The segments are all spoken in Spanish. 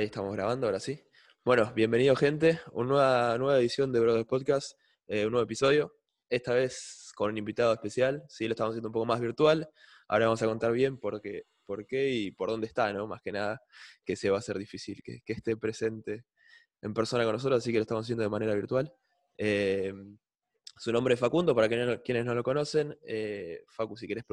Ahí estamos grabando, ahora sí. Bueno, bienvenido gente, una nueva, edición de Brothers Podcast, eh, un nuevo episodio. Esta vez con un invitado especial, sí, lo estamos haciendo un poco más virtual. Ahora vamos a contar bien por qué, por qué y por dónde está, ¿no? Más que nada, que se va a hacer difícil que, que esté presente en persona con nosotros, así que lo estamos haciendo de manera virtual. Eh, su nombre es Facundo, para quienes no lo conocen. Eh, Facu, si quieres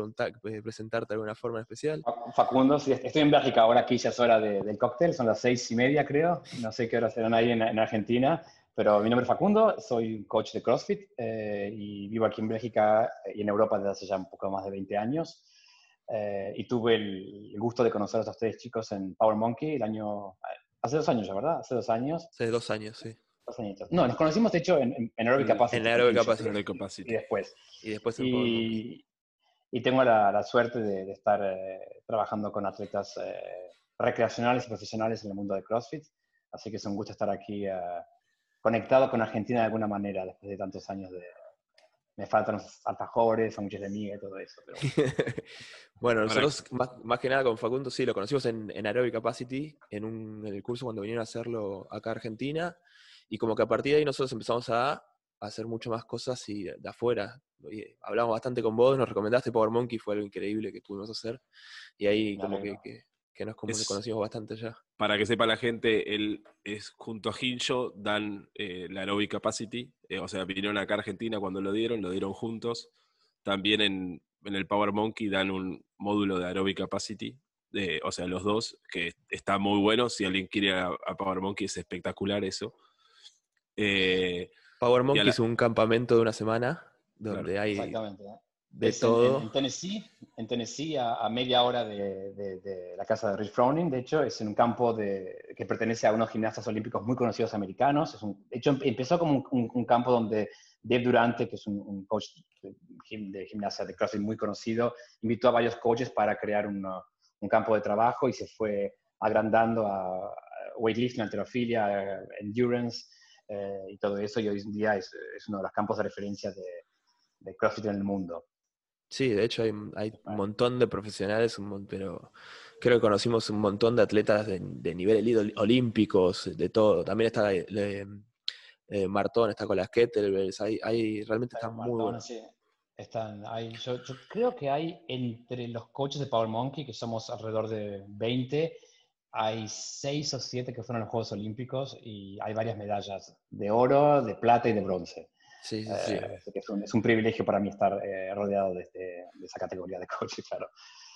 presentarte de alguna forma especial. Facundo, sí, estoy en Bélgica ahora, aquí ya es hora del cóctel, son las seis y media creo, no sé qué hora serán ahí en, Argentina, pero mi nombre es Facundo, soy coach de CrossFit eh, y vivo aquí en Bélgica y en Europa desde hace ya un poco más de 20 años. Eh, y tuve el, gusto de conocer a estos tres chicos en Power Monkey el año, hace dos años ¿verdad? Hace dos años. Hace dos años, sí. No, nos conocimos de hecho en, en Aerobic Capacity. En Aerobic Capacity. Y después. Y después y, y tengo la, la suerte de, estar eh, trabajando con atletas eh, recreacionales y profesionales en el mundo de CrossFit. Así que es un gusto estar aquí eh, conectado con Argentina de alguna manera después de tantos años de... Me faltan los alfajores, sándwiches de miga y todo eso. Pero... bueno, nosotros más, más, que nada con Facundo sí, lo conocimos en, en Aerobic Capacity, en, un, en el curso cuando vinieron a hacerlo acá a Argentina. Y como que a partir de ahí nosotros empezamos a, hacer mucho más cosas y de, afuera. hablamos bastante con vos, nos recomendaste Power Monkey, fue algo increíble que pudimos hacer. Y ahí como que, que, nos conocimos bastante ya. Para que sepa la gente, él es junto a Hincho, dan eh, la Aerobic Capacity, eh, o sea, vinieron acá a Argentina cuando lo dieron, lo dieron juntos. También en, en el Power Monkey dan un módulo de Aerobic Capacity, o sea, los dos, que está muy bueno. Si alguien quiere a Power Monkey, es espectacular eso. Eh, Power Monkey es un campamento de una semana donde hay de todo. En, Tennessee, en Tennessee a, media hora de, la casa de Rich Froning, de hecho, es en un campo de, que pertenece a unos gimnastas olímpicos muy conocidos americanos. Es un, de hecho, empezó como un, campo donde Dave Durante, que es un, coach de, gimnasia de CrossFit muy conocido, invitó a varios coaches para crear un campo de trabajo y se fue agrandando a weightlifting, alterofilia, endurance, eh, y todo eso, y hoy en día es, es, uno de los campos de referencia de, de CrossFit en el mundo. Sí, de hecho hay, hay un montón de profesionales, pero creo que conocimos un montón de atletas de, de nivel olímpicos, de todo. También está eh, Martón, está con las kettlebells, hay, hay realmente están muy buenos. Sí. Están, hay, yo, yo, creo que hay entre los coaches de Power Monkey, que somos alrededor de 20, hay seis o siete que fueron los Juegos Olímpicos y hay varias medallas de oro, de plata y de bronce. Sí, sí, sí. Eh, es, un, es, un, privilegio para mí estar eh, rodeado de, este, de, esa categoría de coaches, claro.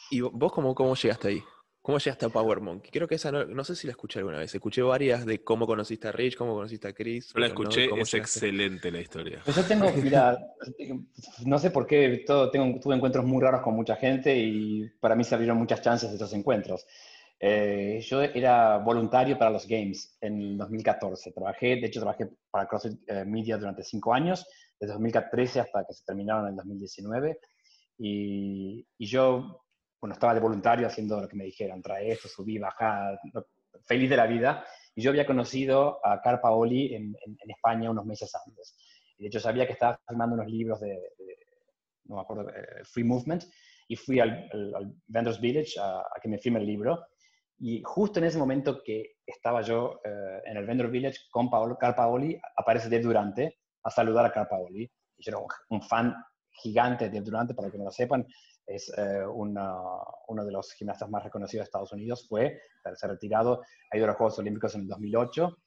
¿Y vos cómo, cómo llegaste ahí? ¿Cómo llegaste a Power Monkey? Creo que esa no, no, sé si la escuché alguna vez. Escuché varias de cómo conociste a Rich, cómo conociste a Chris. No la escuché, es excelente la historia. Pues yo tengo, mira, no sé por qué todo, tengo, tuve encuentros muy raros con mucha gente y para mí se abrieron muchas chances de esos encuentros. Eh, yo era voluntario para los Games en el 2014. Trabajé, de hecho, trabajé para CrossFit eh, Media durante cinco años, desde 2013 hasta que se terminaron en el 2019. Y, y, yo, bueno, estaba de voluntario haciendo lo que me dijeran, trae esto, subí, bajá, feliz de la vida. Y yo había conocido a Car Paoli en, en, España unos meses antes. Y de hecho sabía que estaba firmando unos libros de, no me acuerdo, eh, Free Movement, y fui al, al, Vendors Village a, a, que me firme el libro. Y justo en ese momento que estaba yo eh, en el Vendor Village con Paolo, Carl Paoli, aparece Dave Durante a saludar a Carl Paoli. Yo era un, fan gigante de Dave Durante, para que no lo sepan, es eh, uno de los gimnastas más reconocidos de Estados Unidos, fue, se ha retirado, ha ido a los Juegos Olímpicos en el 2008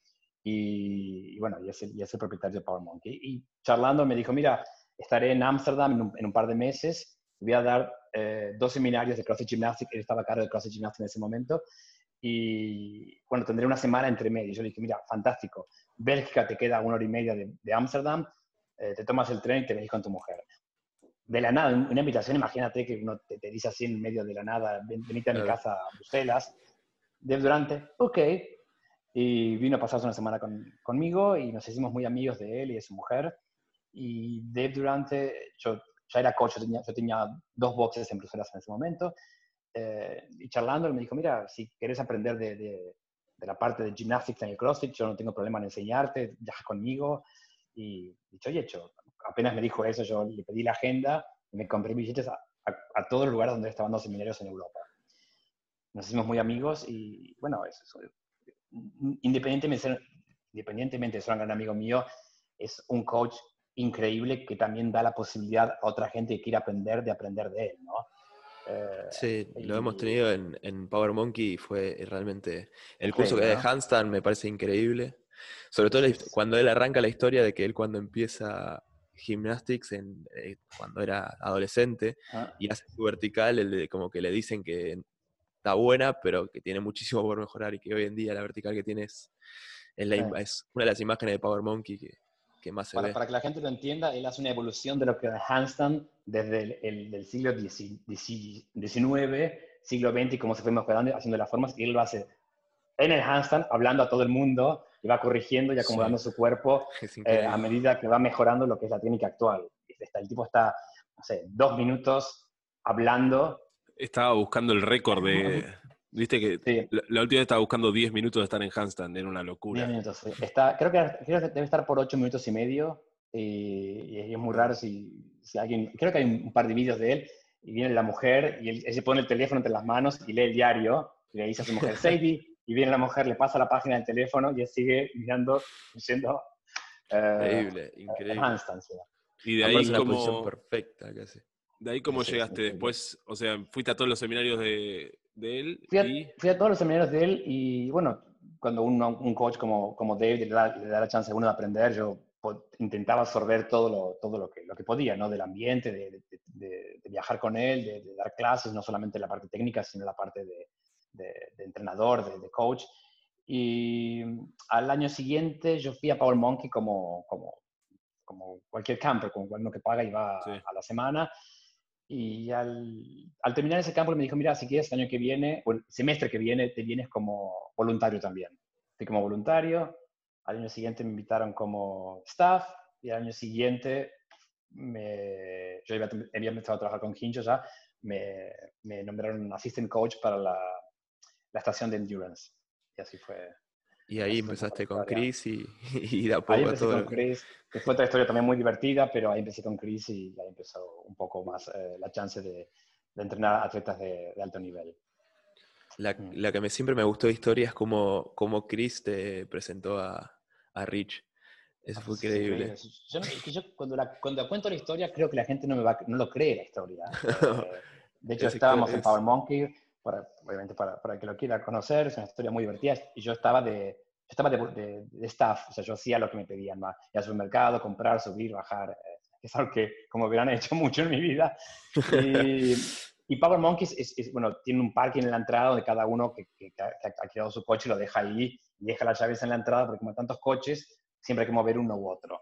y, bueno, y es, el, y es, el, propietario de Power Monkey. Y charlando me dijo, mira, estaré en Ámsterdam en, en un, par de meses, voy a dar eh, dos seminarios de CrossFit Gymnastics, él estaba a cargo de CrossFit Gymnastics en ese momento, y bueno, tendré una semana entre medio. Yo le dije, mira, fantástico, Bélgica te queda una hora y media de Ámsterdam, eh, te tomas el tren y te venís con tu mujer. De la nada, una invitación, imagínate que uno te, dice así en medio de la nada, ven, venite a mi casa a Bruselas. Dave Durante, ok. Y vino a pasarse una semana con, conmigo y nos hicimos muy amigos de él y de su mujer. Y Dave Durante, yo ya era coach, yo tenía, dos boxes en Bruselas en ese momento, eh, y charlando, él me dijo, mira, si quieres aprender de, de, la parte de gymnastics en el CrossFit, yo no tengo problema en enseñarte, viaja conmigo, y dicho y hecho, apenas me dijo eso, yo le pedí la agenda y me compré billetes a, a, todos los lugares donde estaban los seminarios en Europa. Nos hicimos muy amigos y, bueno, es, independientemente, de ser, independientemente de ser un gran amigo mío, es un coach increíble que también da la posibilidad a otra gente que quiere aprender de aprender de él, ¿no? Eh, sí, lo hemos tenido en, Power Monkey y fue realmente el curso que de handstand me parece increíble. Sobre todo cuando él arranca la historia de que él cuando empieza gymnastics en, eh, cuando era adolescente ah. y hace su vertical, el como que le dicen que está buena, pero que tiene muchísimo por mejorar y que hoy en día la vertical que tiene es, es, una de las imágenes de Power Monkey que, que más se para, ve. Para que la gente lo entienda, él hace una evolución de lo que es handstand desde el, del siglo XIX, siglo XX y cómo se fue mejorando haciendo las formas, y él lo hace en el handstand, hablando a todo el mundo, y va corrigiendo y acomodando su cuerpo eh, a medida que va mejorando lo que es la técnica actual. El tipo está, no sé, dos minutos hablando. Estaba buscando el récord de... Viste que la, última vez estaba buscando 10 minutos de estar en handstand, era una locura. 10 minutos, sí. Está, creo, que, debe estar por 8 minutos y medio, y, es muy raro si, si, alguien... Creo que hay un, par de vídeos de él, y viene la mujer, y él, se pone el teléfono entre las manos y lee el diario, y le dice a su mujer, Sadie, y viene la mujer, le pasa la página del teléfono y él sigue mirando, diciendo... Eh, increíble, increíble. Y de ahí como... perfecta casi. De ahí cómo llegaste después, o sea, fuiste a todos los seminarios de, de él. Fui a, fui a, todos los seminarios de él y bueno, cuando un, un coach como, como David le da, le da, la chance a uno de aprender, yo intentaba absorber todo lo, todo lo, que, lo que podía, ¿no? Del ambiente, de, de, de viajar con él, de, dar clases, no solamente la parte técnica, sino la parte de, de, entrenador, de, coach. Y al año siguiente yo fui a Power Monkey como, como, como cualquier camper, como uno que paga y va a la semana. Y al, terminar ese campo me dijo, mira, si quieres el año que viene, o el semestre que viene, te vienes como voluntario también. Fui como voluntario, al año siguiente me invitaron como staff y al año siguiente me, yo había, empezado a trabajar con Hincho ya, me, me nombraron assistant coach para la, la estación de endurance. Y así fue. Y ahí empezaste con Chris y, y de a poco Ahí empecé con Chris, fue otra historia también muy divertida, pero ahí empecé con Chris y ahí empezó un poco más eh, la chance de, de, entrenar atletas de, de alto nivel. La, mm. la, que me, siempre me gustó de historia es como, como Chris te presentó a, a Rich. Eso fue increíble. Yo, yo, cuando, la, cuando cuento la historia, creo que la gente no, me va, no lo cree la historia. Eh, de hecho, estábamos en Power Monkey obviamente para, para, que lo quiera conocer, es una historia muy divertida. Y yo estaba de, estaba de, de, staff, o sea, yo hacía lo que me pedían, más, ir al supermercado, comprar, subir, bajar, eh, es algo que, como verán, he hecho mucho en mi vida. Y, y Power Monkeys es, bueno, tiene un parking en la entrada donde cada uno que, que, ha quedado su coche lo deja ahí y deja las llaves en la entrada, porque como hay tantos coches, siempre hay que mover uno u otro.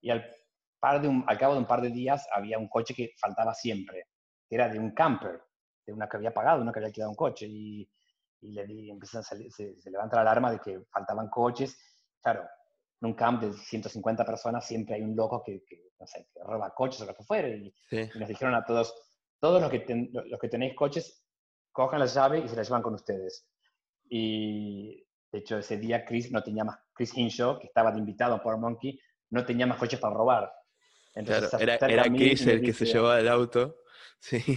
Y al, par de un, al cabo de un par de días había un coche que faltaba siempre, que era de un camper de una que había pagado, una que había quedado un coche. Y, y le di, a salir, se, levanta la alarma de que faltaban coches. Claro, en un camp de 150 personas siempre hay un loco que, no sé, que roba coches o lo que fuera. Y, nos dijeron a todos, todos los que, los que tenéis coches, cojan la llave y se la llevan con ustedes. Y de hecho ese día Chris no tenía más, Chris Hinshaw, que estaba de invitado por Monkey, no tenía más coches para robar. Entonces, era, era Chris el que se llevaba el auto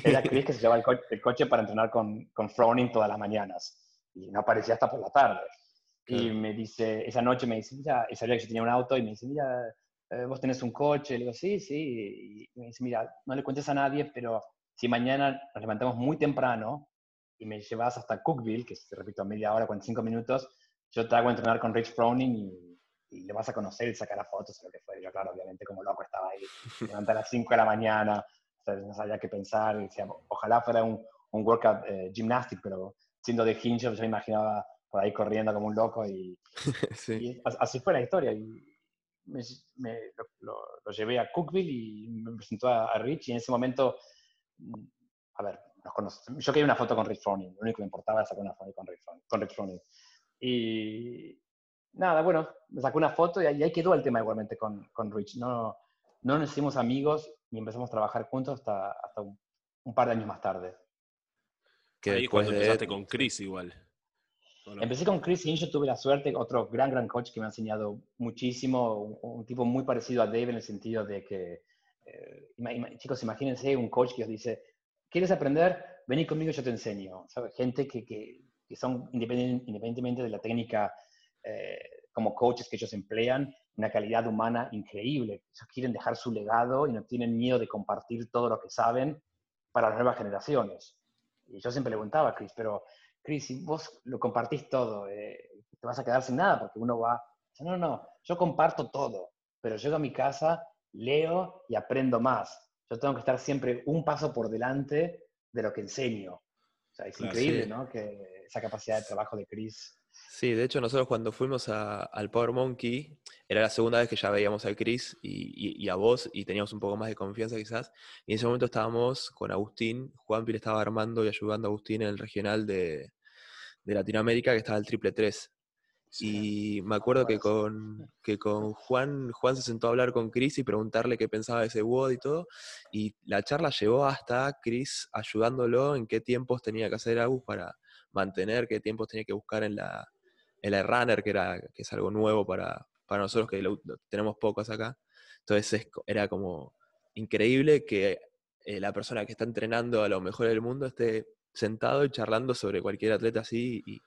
era Chris que se llevaba el, coche para entrenar con, con Froning todas las mañanas y no aparecía hasta por la tarde. Y me dice, esa noche me dice, mira, y sabía que yo tenía un auto y me dice, mira, eh, vos tenés un coche. Le digo, sí, sí. Y me dice, mira, no le cuentes a nadie, pero si mañana nos levantamos muy temprano y me llevas hasta Cookville, que es, repito, media hora, 45 minutos, yo te hago entrenar con Rich Froning y, y le vas a conocer y sacar fotos o lo que fue. Yo, claro, obviamente, como loco estaba ahí, levanta a las 5 de la mañana, no sabía qué pensar. Ojalá fuera un, un workout eh, gymnastic, pero siendo de hinge, yo me imaginaba por ahí corriendo como un loco y, así fue la historia. Y me, lo, lo, llevé a Cookville y me presentó a, Rich y en ese momento, mm, a ver, nos yo quería una foto con Rich Froning, lo único que me importaba era sacar una foto con Rich Froning. Con Rich Froning. Y nada, bueno, me sacó una foto y ahí quedó el tema igualmente con, con Rich. No, no nos hicimos amigos y empezamos a trabajar juntos hasta, hasta un, par de años más tarde. Que Ahí cuando empezaste con Chris igual. Empecé con Chris y yo tuve la suerte, otro gran, gran coach que me ha enseñado muchísimo, un, tipo muy parecido a Dave en el sentido de que, eh, chicos, imagínense un coach que os dice, ¿quieres aprender? Vení conmigo, yo te enseño. Gente que, que, que son independientemente de la técnica eh, como coaches que ellos emplean, una calidad humana increíble. Ellos quieren dejar su legado y no tienen miedo de compartir todo lo que saben para las nuevas generaciones. Y yo siempre le preguntaba a Chris, pero Chris, si vos lo compartís todo, eh, te vas a quedar sin nada porque uno va, no, no, yo comparto todo, pero llego a mi casa, leo y aprendo más. Yo tengo que estar siempre un paso por delante de lo que enseño. O sea, es increíble, ¿no? Que esa capacidad de trabajo de Chris Sí, de hecho nosotros cuando fuimos al Power Monkey, era la segunda vez que ya veíamos a Chris y, a vos y teníamos un poco más de confianza quizás. Y en ese momento estábamos con Agustín, Juan le estaba armando y ayudando a Agustín en el regional de, Latinoamérica que estaba el triple 3. Y me acuerdo que con, que con Juan, Juan se sentó a hablar con Chris y preguntarle qué pensaba de ese WOD y todo. Y la charla llevó hasta Chris ayudándolo en qué tiempos tenía que hacer Agus para mantener, qué tiempos tenía que buscar en la, el runner, que, era, que es algo nuevo para, para nosotros, que tenemos pocos acá. Entonces era como increíble que eh, la persona que está entrenando a lo mejor del mundo esté sentado y charlando sobre cualquier atleta así y,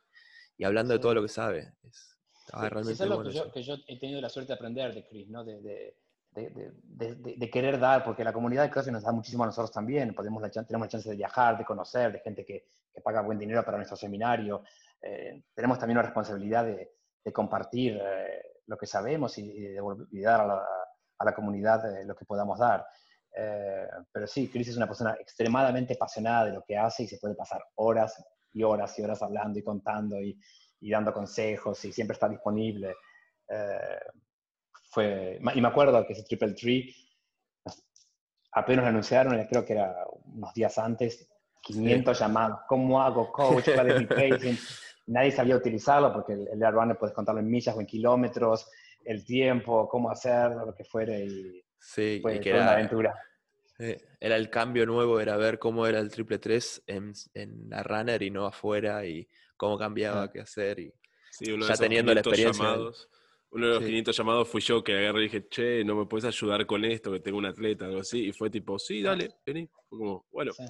y hablando de todo lo que sabe. Es, realmente lo que, yo, que, yo, he tenido la suerte de aprender de Chris, ¿no? De, de, de, querer dar, porque la comunidad de CrossFit nos da muchísimo a nosotros también. Podemos tenemos la chance de viajar, de conocer, de gente que, que paga buen dinero para nuestro seminario. Eh, tenemos también una responsabilidad de, compartir eh, lo que sabemos y, de, dar a la, a la comunidad eh, lo que podamos dar. pero sí, Chris es una persona extremadamente apasionada de lo que hace y se puede pasar horas y horas y horas hablando y contando y, y dando consejos y siempre está disponible. fue, y me acuerdo que ese Triple Tree apenas lo anunciaron, creo que era unos días antes, 500 llamados. ¿Cómo hago coach? ¿Cuál es mi pacing? Nadie sabía utilizarlo porque el, el Runner puedes contarlo en millas o en kilómetros, el tiempo, cómo hacerlo, lo que fuere. Y sí, fue, que era, una aventura. era el cambio nuevo, era ver cómo era el triple 3 en, en, la runner y no afuera y cómo cambiaba, qué hacer. Y ya teniendo la experiencia. uno de los 500 llamados fui yo que agarré y dije, che, ¿no me puedes ayudar con esto? Que tengo un atleta, algo así. Y fue tipo, sí, dale, vení. Fue como, bueno. Sí,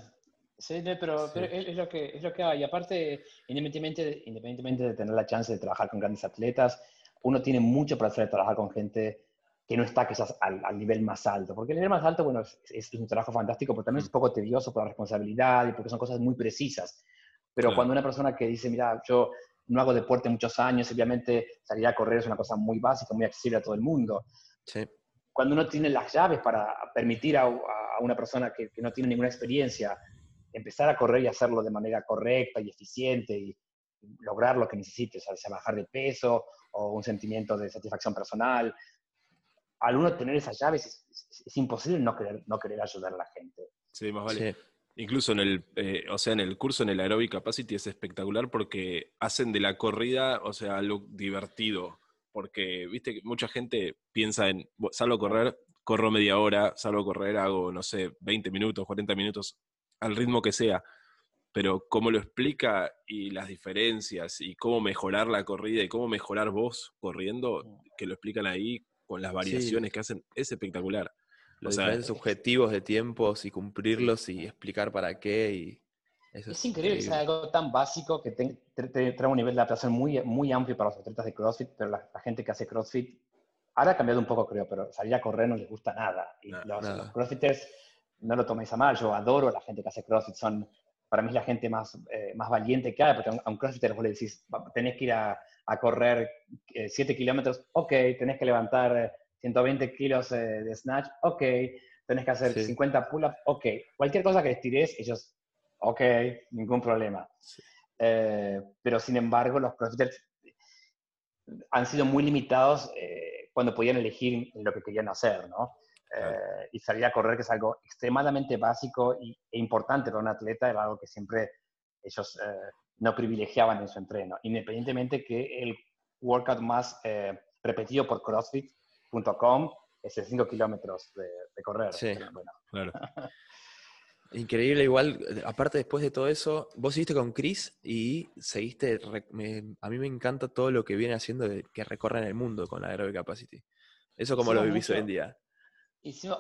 pero, pero es, lo que, es lo que hay. Y aparte, independientemente, independientemente de tener la chance de trabajar con grandes atletas, uno tiene mucho placer de trabajar con gente que no está quizás al, al nivel más alto. Porque el nivel más alto, bueno, es, un trabajo fantástico, pero también es un poco tedioso por la responsabilidad y porque son cosas muy precisas. Pero cuando una persona que dice, mira, yo no hago deporte muchos años, obviamente salir a correr es una cosa muy básica, muy accesible a todo el mundo. Sí. Cuando uno tiene las llaves para permitir a, a una persona que, que, no tiene ninguna experiencia empezar a correr y hacerlo de manera correcta y eficiente y lograr lo que necesites, sea bajar de peso o un sentimiento de satisfacción personal. Al uno tener esas llaves es, imposible no querer, no querer ayudar a la gente. Sí, más vale. Incluso en el, eh, o sea, en el curso en el Aerobic Capacity es espectacular porque hacen de la corrida, o sea, algo divertido. Porque, viste, que mucha gente piensa en, salgo a correr, corro media hora, salgo a correr, hago, no sé, 20 minutos, 40 minutos, al ritmo que sea, pero cómo lo explica y las diferencias y cómo mejorar la corrida y cómo mejorar vos corriendo, que lo explican ahí con las variaciones que hacen, es espectacular. Los diferentes objetivos de tiempos y cumplirlos y explicar para qué. Y es, increíble que sea algo tan básico que trae un nivel de adaptación muy, muy amplio para los atletas de CrossFit, pero la, gente que hace CrossFit ahora ha cambiado un poco, creo, pero salir a correr no les gusta nada. Y los, los CrossFitters no lo toméis a mal, yo adoro a la gente que hace CrossFit, son para mí es la gente más, eh, más valiente que hay, porque a un CrossFitter vos le decís, tenés que ir a, a correr 7 eh, kilómetros, ok, tenés que levantar 120 eh, kilos de snatch, ok, tenés que hacer 50 pull-ups, ok, cualquier cosa que les tires, ellos, ok, ningún problema. pero sin embargo, los CrossFitters han sido muy limitados cuando podían elegir lo que querían hacer, ¿no? Eh, y salir a correr, que es algo extremadamente básico y, e importante para un atleta, era algo que siempre ellos eh, no privilegiaban en su entreno, independientemente que el workout más eh, repetido por CrossFit.com es el 5 kilómetros de, correr. Sí, claro. Increíble, igual, aparte después de todo eso, vos seguiste con Chris y seguiste, a mí me encanta todo lo que viene haciendo de, que recorren el mundo con la Aerobic Capacity. Eso como lo vivís hoy en día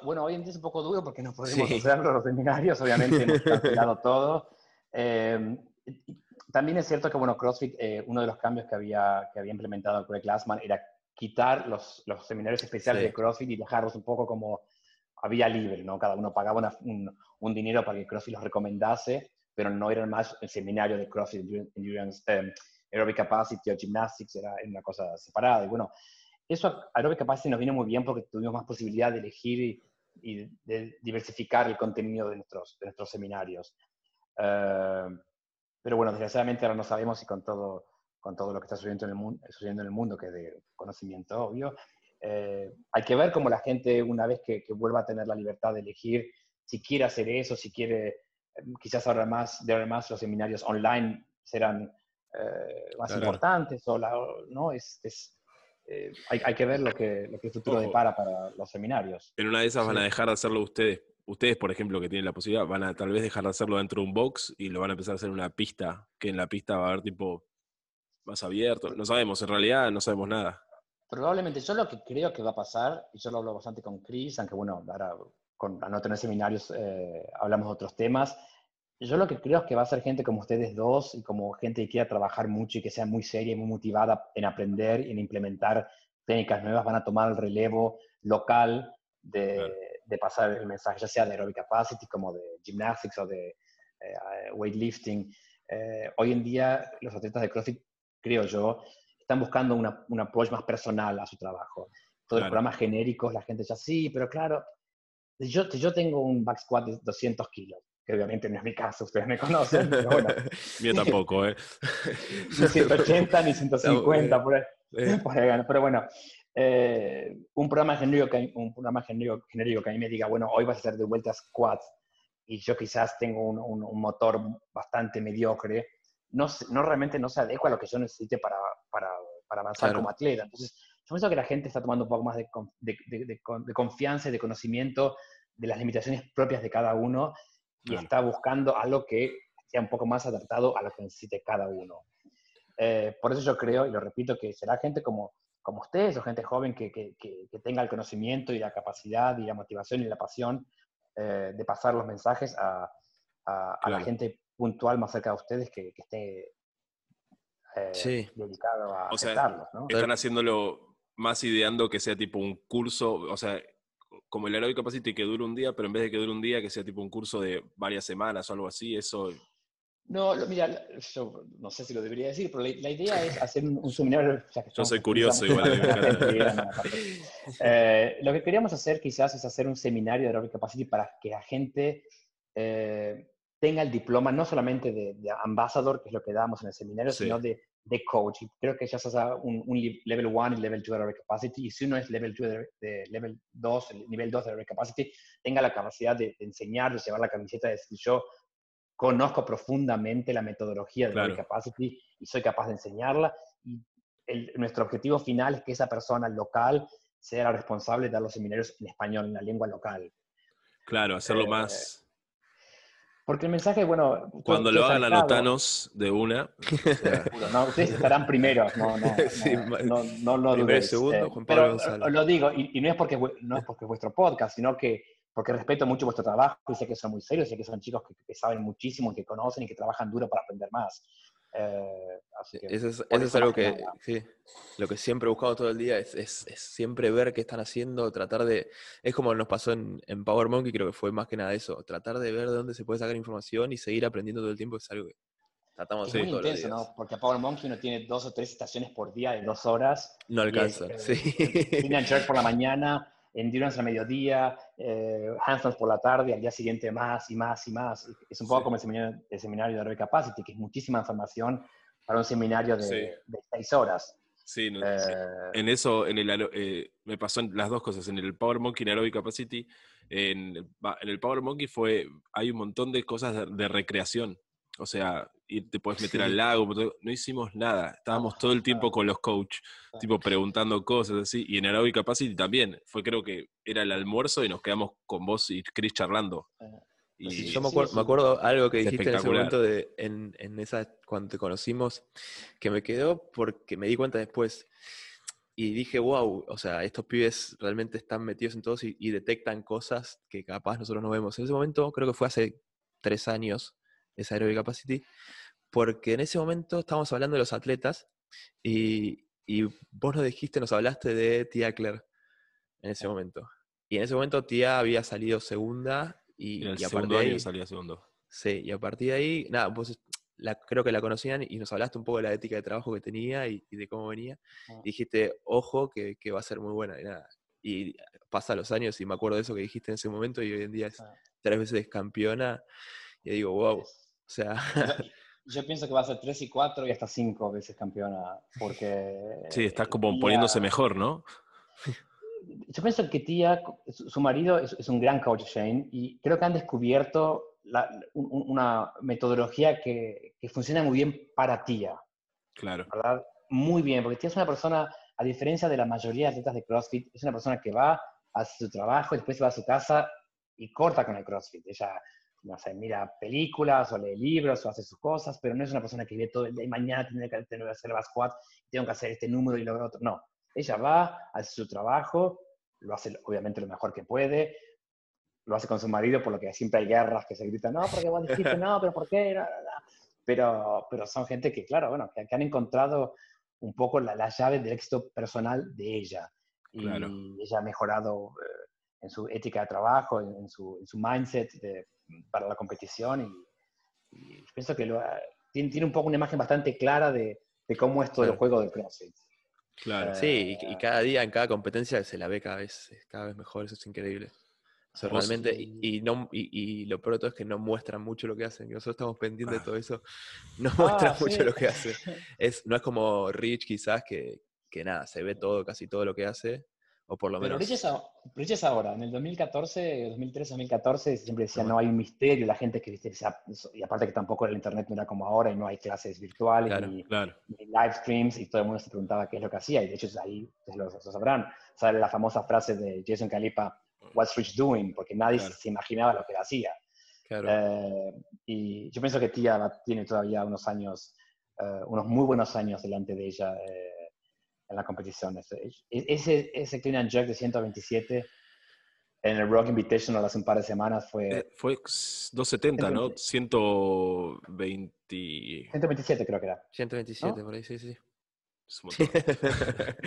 bueno, hoy en día es un poco duro porque no podemos hacerlo los seminarios, obviamente hemos cancelado todo. Em, también es cierto que, bueno, CrossFit, eh, uno de los cambios que había, que había implementado Greg Glassman era quitar los, los seminarios especiales de CrossFit y dejarlos un poco como había libre, ¿no? Cada uno pagaba un, un, dinero para que CrossFit los recomendase, pero no eran más el seminario de CrossFit Endurance, eh, Aerobic Capacity o Gymnastics, era una cosa separada. Y bueno, eso Aerobic Capacity nos viene muy bien porque tuvimos más posibilidad de elegir y, de diversificar el contenido de nuestros, de nuestros seminarios. Uh, pero bueno, desgraciadamente ahora no sabemos si con todo, con todo lo que está sucediendo en el mundo, sucediendo en el mundo que es de conocimiento obvio, eh, hay que ver cómo la gente, una vez que, vuelva a tener la libertad de elegir, si quiere hacer eso, si quiere, eh, quizás ahora más, de ahora más los seminarios online serán eh, más importantes, o ¿no? Es, es hay, hay, que ver lo que, lo que el futuro depara para los seminarios. En una de esas van a dejar de hacerlo ustedes ustedes, por ejemplo, que tienen la posibilidad, van a tal vez dejar de hacerlo dentro de un box y lo van a empezar a hacer en una pista, que en la pista va a haber tipo más abierto. No sabemos, en realidad no sabemos nada. Probablemente, yo lo que creo que va a pasar, y yo lo hablo bastante con Chris, aunque bueno, ahora con, a no tener seminarios eh, hablamos de otros temas, yo lo que creo es que va a ser gente como ustedes dos y como gente que quiera trabajar mucho y que sea muy seria y muy motivada en aprender y en implementar técnicas nuevas, van a tomar el relevo local de, de pasar el mensaje, ya sea de aerobic capacity, como de gymnastics o de eh, weightlifting. Eh, hoy en día los atletas de CrossFit, creo yo, están buscando una, un approach más personal a su trabajo. Todos los programas genéricos, la gente ya sí, pero claro, yo, yo tengo un back squat de 200 kilos, que obviamente no es mi caso, ustedes me conocen, pero bueno. Mío tampoco, ¿eh? ni 180 ni 150, por por ahí, pero bueno, eh, un programa genérico que, un programa genérico, genérico que a mí me diga, bueno, hoy vas a hacer de vuelta squats y yo quizás tengo un, un, motor bastante mediocre, no, no, realmente no se adecua a lo que yo necesite para, para, para avanzar como atleta. Entonces, yo pienso que la gente está tomando un poco más de, de, de, confianza y de conocimiento de las limitaciones propias de cada uno y está buscando algo que sea un poco más adaptado a lo que necesite cada uno. Eh, por eso yo creo, y lo repito, que será gente como como ustedes o gente joven que, que, que, tenga el conocimiento y la capacidad y la motivación y la pasión eh, de pasar los mensajes a, a, la gente puntual más cerca de ustedes que, esté eh, dedicado a o Están haciéndolo más ideando que sea tipo un curso, o sea, como el Aerobic Capacity que dure un día, pero en vez de que dure un día, que sea tipo un curso de varias semanas o algo así, eso no, mira, yo no sé si lo debería decir, pero la, idea es hacer un, seminario. yo soy curioso igual. eh, lo que queríamos hacer quizás es hacer un seminario de Aerobic Capacity para que la gente eh, tenga el diploma no solamente de, de, ambassador, que es lo que damos en el seminario, sino de, de coach. Creo que ya se un, un level 1 y level 2 de Aerobic Capacity. Y si uno es level 2 de, level 2, el nivel 2 de Aerobic Capacity, tenga la capacidad de, enseñar, de llevar la camiseta, de decir yo conozco profundamente la metodología de claro. Capacity y soy capaz de enseñarla. Y nuestro objetivo final es que esa persona local sea la responsable de dar los seminarios en español, en la lengua local. Claro, hacerlo eh, más... Porque el mensaje, bueno... Cuando lo hagan, anotanos de una. no, ustedes estarán primeros, no, no, no, no, no lo segundo, eh, Juan Pablo pero lo digo, y, y, no, es porque, no es porque es vuestro podcast, sino que porque respeto mucho vuestro trabajo y sé que son muy serios, sé que son chicos que, saben muchísimo, que conocen y que trabajan duro para aprender más. Eh, eso es, algo que, sí, lo que siempre he buscado todo el día es, es, siempre ver qué están haciendo, tratar de, es como nos pasó en, en Power Monkey, creo que fue más que nada eso, tratar de ver de dónde se puede sacar información y seguir aprendiendo todo el tiempo es algo que tratamos de hacer muy intenso, ¿no? Porque Power Monkey uno tiene dos o tres estaciones por día de dos horas. No alcanza, sí. Tienen por la mañana, endurance al mediodía, eh, handstands por la tarde, al día siguiente más y más y más. Es un poco como el seminario, el seminario de Aerobic Capacity, que es muchísima información para un seminario de, seis horas. Sí, eh, en eso, en el, eh, me pasó en las dos cosas, en el Power Monkey en Aerobic Capacity, en, en, el Power Monkey fue, hay un montón de cosas de recreación. O sea, y te puedes meter al lago, no hicimos nada. Estábamos todo el tiempo con los coaches, tipo preguntando cosas así. Y en Aerobic Capacity también. Fue creo que era el almuerzo y nos quedamos con vos y Chris charlando. Y, yo me acuerdo, algo que dijiste en ese momento de, en, en, esa, cuando te conocimos, que me quedó porque me di cuenta después. Y dije, wow, o sea, estos pibes realmente están metidos en todos y, y detectan cosas que capaz nosotros no vemos. En ese momento, creo que fue hace tres años, esa Aerobic Capacity, porque en ese momento estábamos hablando de los atletas y, y vos nos dijiste, nos hablaste de Tia Claire en ese momento. Y en ese momento Tia había salido segunda y, En el y a segundo partir de ahí, salía segundo. sí, y a partir de ahí, nada, vos la, creo que la conocían y nos hablaste un poco de la ética de trabajo que tenía y, y de cómo venía. Ah. Y dijiste, ojo, que, que va a ser muy buena. Y, nada, y pasa los años y me acuerdo de eso que dijiste en ese momento y hoy en día es Ah. tres veces campeona. Y digo, wow. O sea, Yo pienso que va a ser 3 y 4 y hasta 5 veces campeona, porque... Sí, estás como poniéndose mejor, ¿no? Yo pienso que Tía, su, marido es, es un gran coach, Shane, y creo que han descubierto la- un- un- una metodología que, que funciona muy bien para Tía, Claro. ¿verdad? Muy bien, porque Tía es una persona, a diferencia de la mayoría de atletas de CrossFit, es una persona que va, hace su trabajo, después va a su casa y corta con el CrossFit. Ella, no sé, mira películas o lee libros o hace sus cosas, pero no es una persona que ve todo el día y mañana tiene que, tener que hacer la squat, tengo que hacer este número y lo otro. No, ella va, hace su trabajo, lo hace obviamente lo mejor que puede, lo hace con su marido, por lo que siempre hay guerras que se gritan, no, porque vos dijiste, no, pero ¿por qué? No, no, no". Pero, pero son gente que, claro, bueno, que, que han encontrado un poco la, la llave del éxito personal de ella. Y Claro. ella ha mejorado eh, en su ética de trabajo, en, en su, en su mindset de- para la competición y, y pienso que lo, ha- tiene, tiene un poco una imagen bastante clara de, de cómo es todo el juego del CrossFit. Claro. sí, y, y cada día, en cada competencia se la ve cada vez, cada vez mejor, eso es increíble. O sea, Vos- realmente, y, y no, y, y lo peor de todo es que no muestran mucho lo que hacen. y Nosotros estamos pendientes Ah. de todo eso. No muestran Ah, mucho sí. lo que hace. Es, no es como Rich quizás, que, que nada, se ve todo, casi todo lo que hace. O por lo Pero menos. Rich es, a- Rich es ahora, en el 2014, 2013, 2014, siempre decían, Ajá. no hay un misterio, la gente que viste, y aparte que tampoco el internet no era como ahora y no hay clases virtuales Claro. ni, Claro. ni live streams y todo el mundo se preguntaba qué es lo que hacía y de hecho ahí ustedes lo, lo sabrán, sale la famosa frase de Jason Calipa, what's Rich doing? Porque nadie Claro. se imaginaba lo que hacía. Eh, y yo pienso que va- tiene todavía unos años, eh, unos muy buenos años delante de ella eh, en la competición. Ese, ese, ese clean and jerk de 127 en el Rock Invitational hace un par de semanas fue Eh, fue 270, ¿no? 120. 120. 127 creo que era. 127, por ahí, sí, sí. Es un montón.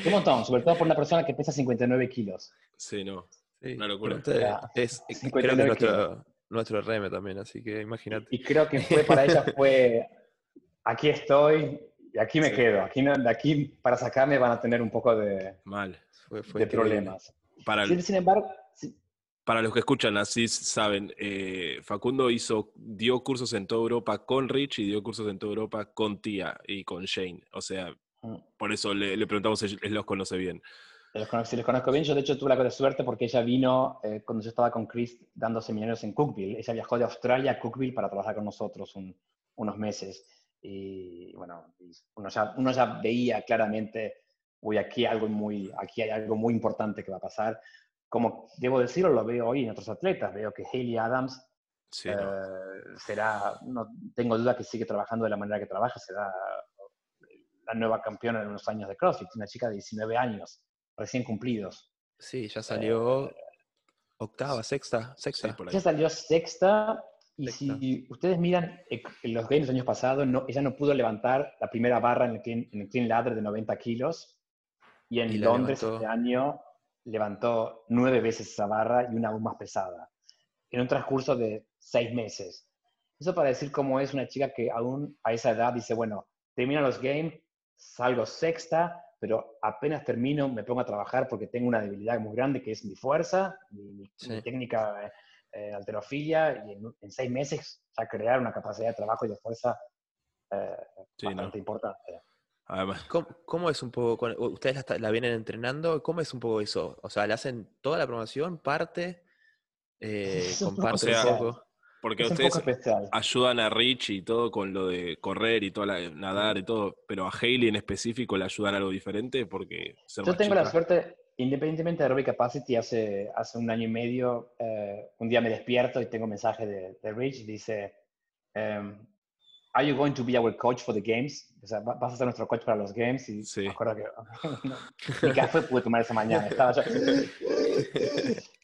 Un montón, sobre todo por una persona que pesa 59 kilos. Sí, no. Sí, Una locura. Ya. es, creo 59 que es nuestro, nuestro reme también, así que imagínate. Y creo que fue para ella fue, aquí estoy y aquí me Sí. quedo. Aquí, de aquí para sacarme van a tener un poco de, Mal. Fue, fue de problemas. Para, Sin, sin embargo, sí, para los que escuchan así saben, eh, Facundo hizo, dio cursos en toda Europa con Rich y dio cursos en toda Europa con Tia y con Shane. O sea, mm, por eso le, le preguntamos si él los conoce bien. los conozco, si los conozco bien. Yo, de hecho, tuve la suerte porque ella vino eh, cuando yo estaba con Chris dando seminarios en Cookville. Ella viajó de Australia a Cookville para trabajar con nosotros un- unos meses. Y bueno, uno, ya, uno ya veía claramente, uy, aquí, algo muy, aquí hay algo muy importante que va a pasar. Como debo decirlo, lo veo hoy en otros atletas. Veo que Hayley Adams Sí, no. eh, será, no tengo duda que sigue trabajando de la manera que trabaja, será la nueva campeona en unos años de CrossFit, una chica de 19 años, recién cumplidos. Sí, ya salió octava, sexta, sexta. Ella salió sexta y Sexta. si ustedes miran eh, los games del año pasado, no, ella no pudo levantar la primera barra en el clean, en el clean ladder de 90 kilos y en Y Londres levantó. este año levantó nueve veces esa barra y una aún más pesada en un transcurso de seis meses. Eso para decir cómo es una chica que aún a esa edad dice, bueno, termino los games, salgo sexta, pero apenas termino me pongo a trabajar porque tengo una debilidad muy grande que es mi fuerza, mi, mi- Sí. mi técnica eh, de alterofilia, y en, en seis meses ya crear una capacidad de trabajo y de fuerza eh, Sí, no. bastante importante. Además, ¿Cómo, cómo es un poco, con- ustedes la, la vienen entrenando, ¿cómo es un poco eso? O sea, ¿le hacen toda la promoción, parte? Eh, Es un poco comparte especial. un poco. porque es ustedes poco ayudan a Rich y todo con lo de correr y toda la, nadar y todo, pero a Hailey en específico le ayudan algo diferente porque Yo tengo la chica- suerte, independientemente de Aerobic Capacity, hace, hace un año y medio, eh, un día me despierto y tengo un mensaje de, de Rich, dice, em, ¿Are you going to be our coach for the games? O sea, ¿va- ¿vas a ser nuestro coach para los games? Y Sí. me acuerdo que ni café pude tomar esa mañana, estaba yo...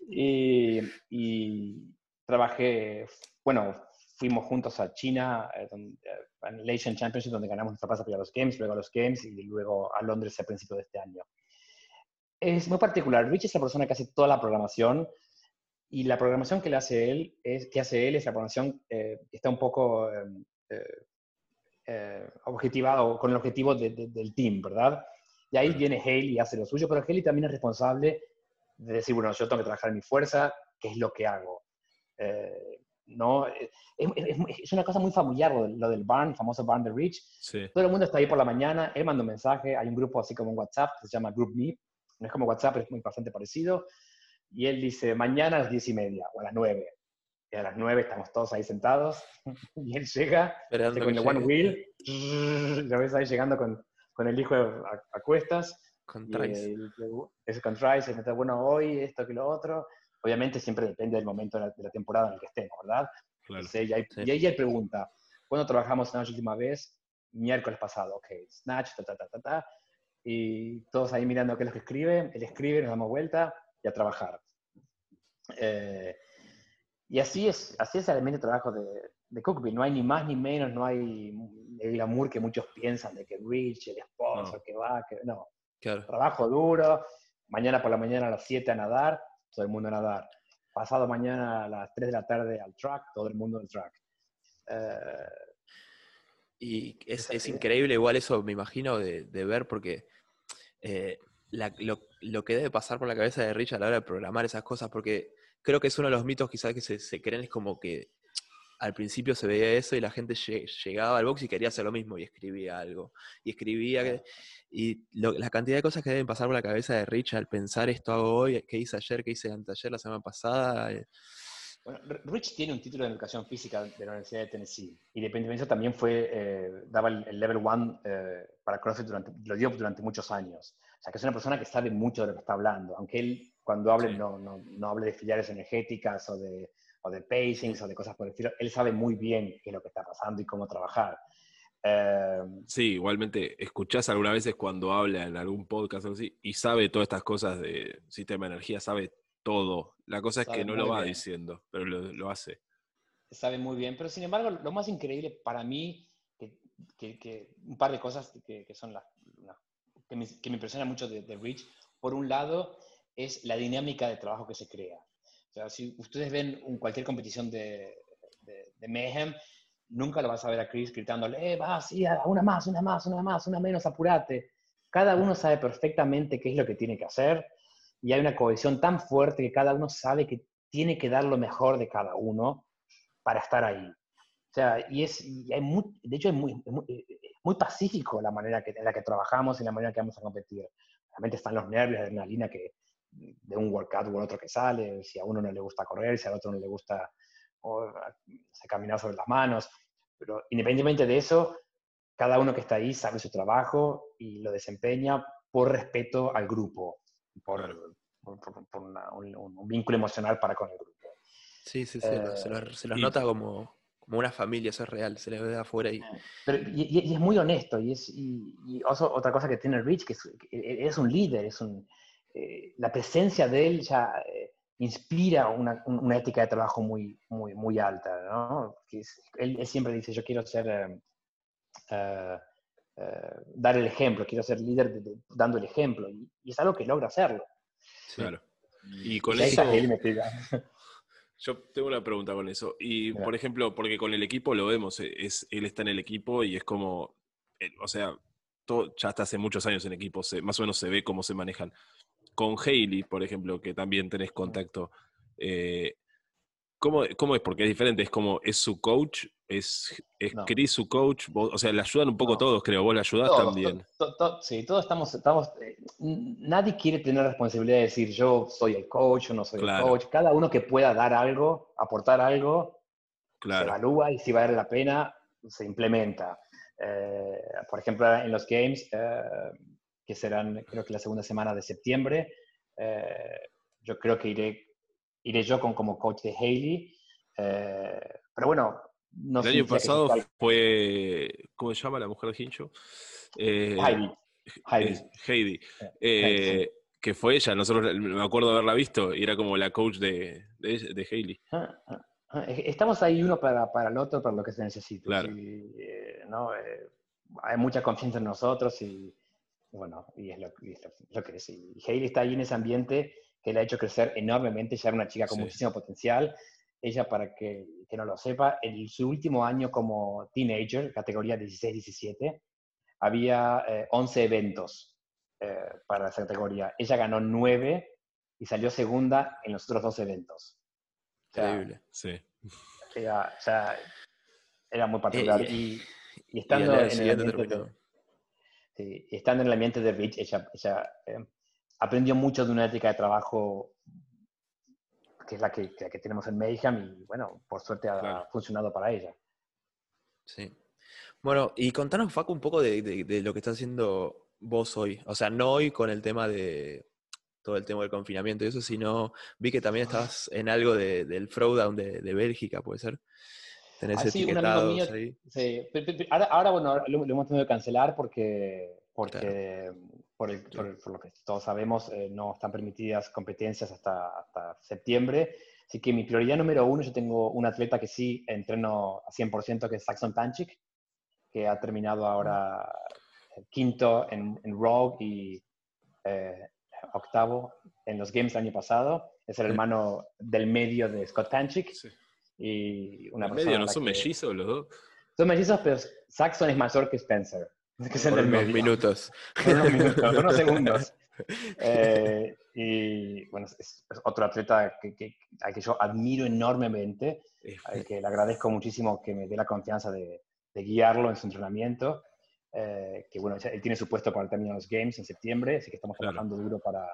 y, y trabajé, bueno, fuimos juntos a China, eh, donde, en el Asian Championship, donde ganamos nuestra plaza para los Games, luego a los Games y luego a Londres a principios de este año. Es muy particular. Rich es la persona que hace toda la programación y la programación que, le hace él es, que hace él es la programación que está un poco eh, objetivado, con el objetivo del team, ¿verdad? Y ahí viene Haley y hace lo suyo, pero Haley también es responsable de decir, bueno, yo tengo que trabajar en mi fuerza, ¿qué es lo que hago? Eh, no, es, es, una cosa muy familiar lo, del barn, el famoso barn de Rich. Todo el mundo está ahí por la mañana, él manda un mensaje, hay un grupo así como un WhatsApp que se llama Group Me, no es como WhatsApp, pero es muy bastante parecido, y él dice, mañana a las diez y media o a las nueve. Y a las nueve estamos todos ahí sentados, y él llega con el One Wheel, lo ves ahí llegando con, con el hijo a, cuestas. Con Trice. Es con Trice, y bueno, hoy esto que lo otro. Obviamente siempre depende del momento de la, temporada en el que estemos, ¿verdad? Claro. y, ahí, y, ahí, él pregunta, ¿cuándo trabajamos la última vez? Miércoles pasado, ok, Snatch, ta, ta, ta, ta, ta. Y todos ahí mirando qué es lo que escribe, él escribe, nos damos vuelta y a trabajar. Eh, y así es, así es el elemento de trabajo de, de Cookville. No hay ni más ni menos, no hay el glamour que muchos piensan de que Rich, el esposo, que va, que no. Trabajo duro, mañana por la mañana a las 7 a nadar, todo el mundo a nadar. Pasado mañana a las 3 de la tarde al track, todo el mundo al track. Eh, y es, es, increíble igual eso, me imagino, de, de ver, porque eh, lo, lo, que debe pasar por la cabeza de Rich a la hora de programar esas cosas, porque creo que es uno de los mitos quizás que se, creen, es como que al principio se veía eso y la gente llegaba al box y quería hacer lo mismo y escribía algo. Y escribía, y la cantidad de cosas que deben pasar por la cabeza de Rich al pensar esto hago hoy, qué hice ayer, qué hice anteayer, la semana pasada. Bueno, Rich tiene un título de educación física de la Universidad de Tennessee y independientemente también fue, eh, daba el, level one eh, para CrossFit durante, lo dio durante muchos años. O sea, que es una persona que sabe mucho de lo que está hablando, aunque él cuando hable no, no, no, hable de filiales energéticas o de, o de pacings o de cosas por el estilo. Él sabe muy bien qué es lo que está pasando y cómo trabajar. Eh, sí, igualmente, escuchás algunas veces cuando habla en algún podcast o así y sabe todas estas cosas de sistema de energía, sabe todo. La cosa es que no lo va diciendo, pero lo, lo, hace. Sabe muy bien, pero sin embargo, lo más increíble para mí, que, que, un par de cosas que, son las, que, me, que me impresiona mucho de, de Rich, por un lado, es la dinámica de trabajo que se crea. O sea, si ustedes ven cualquier competición de, de, Mayhem, nunca lo vas a ver a Chris gritándole, eh, va, sí, una más, una más, una más, una menos, apurate. Cada uno sabe perfectamente qué es lo que tiene que hacer y hay una cohesión tan fuerte que cada uno sabe que tiene que dar lo mejor de cada uno para estar ahí. O sea, y es, y hay de hecho es muy, muy, muy, pacífico la manera que, en la que trabajamos y la manera que vamos a competir. Realmente están los nervios, la adrenalina que, de un workout u otro que sale, si a uno no le gusta correr, si a otro no le gusta caminar sobre las manos. Pero independientemente de eso, cada uno que está ahí sabe su trabajo y lo desempeña por respeto al grupo, por, por, un, vínculo emocional para con el grupo. Sí, sí, sí, se, los, eh, nota como, como una familia, eso es real, se les ve afuera. Y... Pero, y, es muy honesto, y es y, otra cosa que tiene Rich, que es, es un líder, es un, eh, la presencia de él ya eh, inspira una, una, ética de trabajo muy, muy, muy alta. ¿no? él, siempre dice, yo quiero ser, eh, dar el ejemplo, quiero ser líder dando el ejemplo. Y, es algo que logra hacerlo. Claro. Y con eso... Yo tengo una pregunta con eso. Y, por ejemplo, porque con el equipo lo vemos, es, él está en el equipo y es como, o sea, todo, ya está hace muchos años en equipo, más o menos se ve cómo se manejan con Hailey, por ejemplo, que también tenés contacto, eh, ¿cómo, es? Porque es diferente, es como, ¿es su coach? ¿Es, es Chris su coach? o sea, le ayudan un poco todos, creo, vos le ayudás también. sí, todos estamos, estamos eh, nadie quiere tener responsabilidad de decir yo soy el coach o no soy el coach. Cada uno que pueda dar algo, aportar algo, se evalúa y si vale la pena, se implementa. Eh, por ejemplo, en los games, que serán creo que la segunda semana de septiembre. Eh, yo creo que iré, iré yo con, como coach de Haley. Eh, pero bueno, no El año pasado fue, ¿cómo se llama la mujer de Hincho? Eh, Heidi. Heidi. Heidi. que fue ella, nosotros me acuerdo haberla visto y era como la coach de, de, de Hailey. Ah, ah. Ah, estamos ahí uno para, para el otro, para lo que se necesite. Claro. Eh, ¿no? Eh, hay mucha confianza en nosotros y, bueno, y es lo, y es lo que es. Y Hailey está ahí en ese ambiente que le ha hecho crecer enormemente. Ya era una chica con Sí. muchísimo potencial. Ella, para que, que no lo sepa, en su último año como teenager, categoría 16-17, había eh, 11 eventos eh, para esa categoría. Ella ganó 9 y salió segunda en los otros dos eventos. O sea, Increíble. Sí. era, o sea, era muy particular. Eh, y, y Y estando, al en el ambiente de, sí, y estando en el ambiente de Rich, ella, ella, eh, aprendió mucho de una ética de trabajo que es la que, que- que tenemos en Mayhem y bueno, por suerte ha Claro. funcionado para ella. Sí. Bueno, y contanos, Facu, un poco de, de- de lo que estás haciendo vos hoy. O sea, no hoy con el tema de todo el tema del confinamiento y eso, sino vi que también estabas en algo de- del Throwdown de, de Bélgica, ¿puede ser? Tenés Ah, sí, un amigo etiquetados mío- ahí. Sí, ahora, ahora, bueno, lo, lo hemos tenido que cancelar porque, porque por, el- por el- por lo que todos sabemos, eh, no están permitidas competencias hasta, hasta septiembre. Así que mi prioridad número uno, yo tengo un atleta que sí entreno a 100%, que es Saxon Panchik, que ha terminado ahora quinto en, en Rogue y eh, octavo en los Games del año pasado. Es el Sí. hermano del medio de Scott Panchik Sí. y una ¿En persona medio no son mellizos los dos? son mellizos, pero Saxon es mayor que Spencer. Que es el Por del unos medio. minutos. Por unos minutos, por unos segundos. Eh, y bueno, es, es otro atleta que, que- al que yo admiro enormemente, al que le agradezco muchísimo que me dé la confianza de, de guiarlo en su entrenamiento. eh, que bueno, él tiene su puesto para el término de los Games en septiembre, así que estamos Claro. trabajando duro para,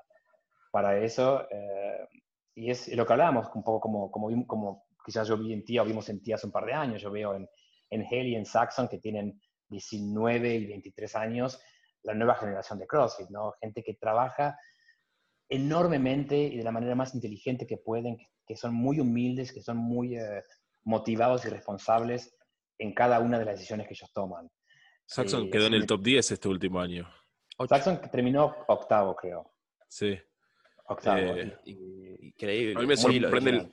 para eso. eh, y es lo que hablábamos, un poco como, como, como quizás yo vi en ti o vimos en ti hace un par de años, yo veo en, en Haley y en Saxon que tienen 19 y 23 años, la nueva generación de CrossFit, ¿no? Gente que trabaja enormemente y de la manera más inteligente que pueden, que, que son muy humildes, que son muy eh, motivados y responsables en cada una de las decisiones que ellos toman. Saxon Sí, quedó en el top 10 este último año. Saxon terminó octavo, creo. Sí. Octavo. Eh, y- Increíble. A mí me sorprende el-.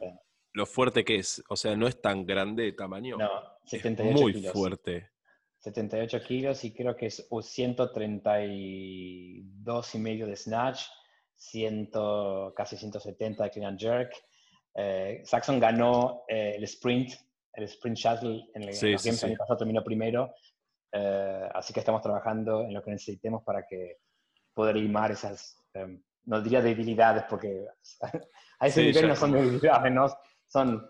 Lo fuerte que es. O sea, no es tan grande de tamaño. no, Es 78 muy kilos. fuerte. 78 kilos y creo que es un 132 y medio de snatch, 100, casi 170 de clean and jerk. Eh, Saxon ganó eh, el sprint, el sprint shuttle en, el, Sí, en los sí, Games sí. el año pasado terminó primero. Eh, así que estamos trabajando en lo que necesitemos para que poder limar esas, eh, no diría debilidades, porque a ese nivel ya no son debilidades, ¿no? son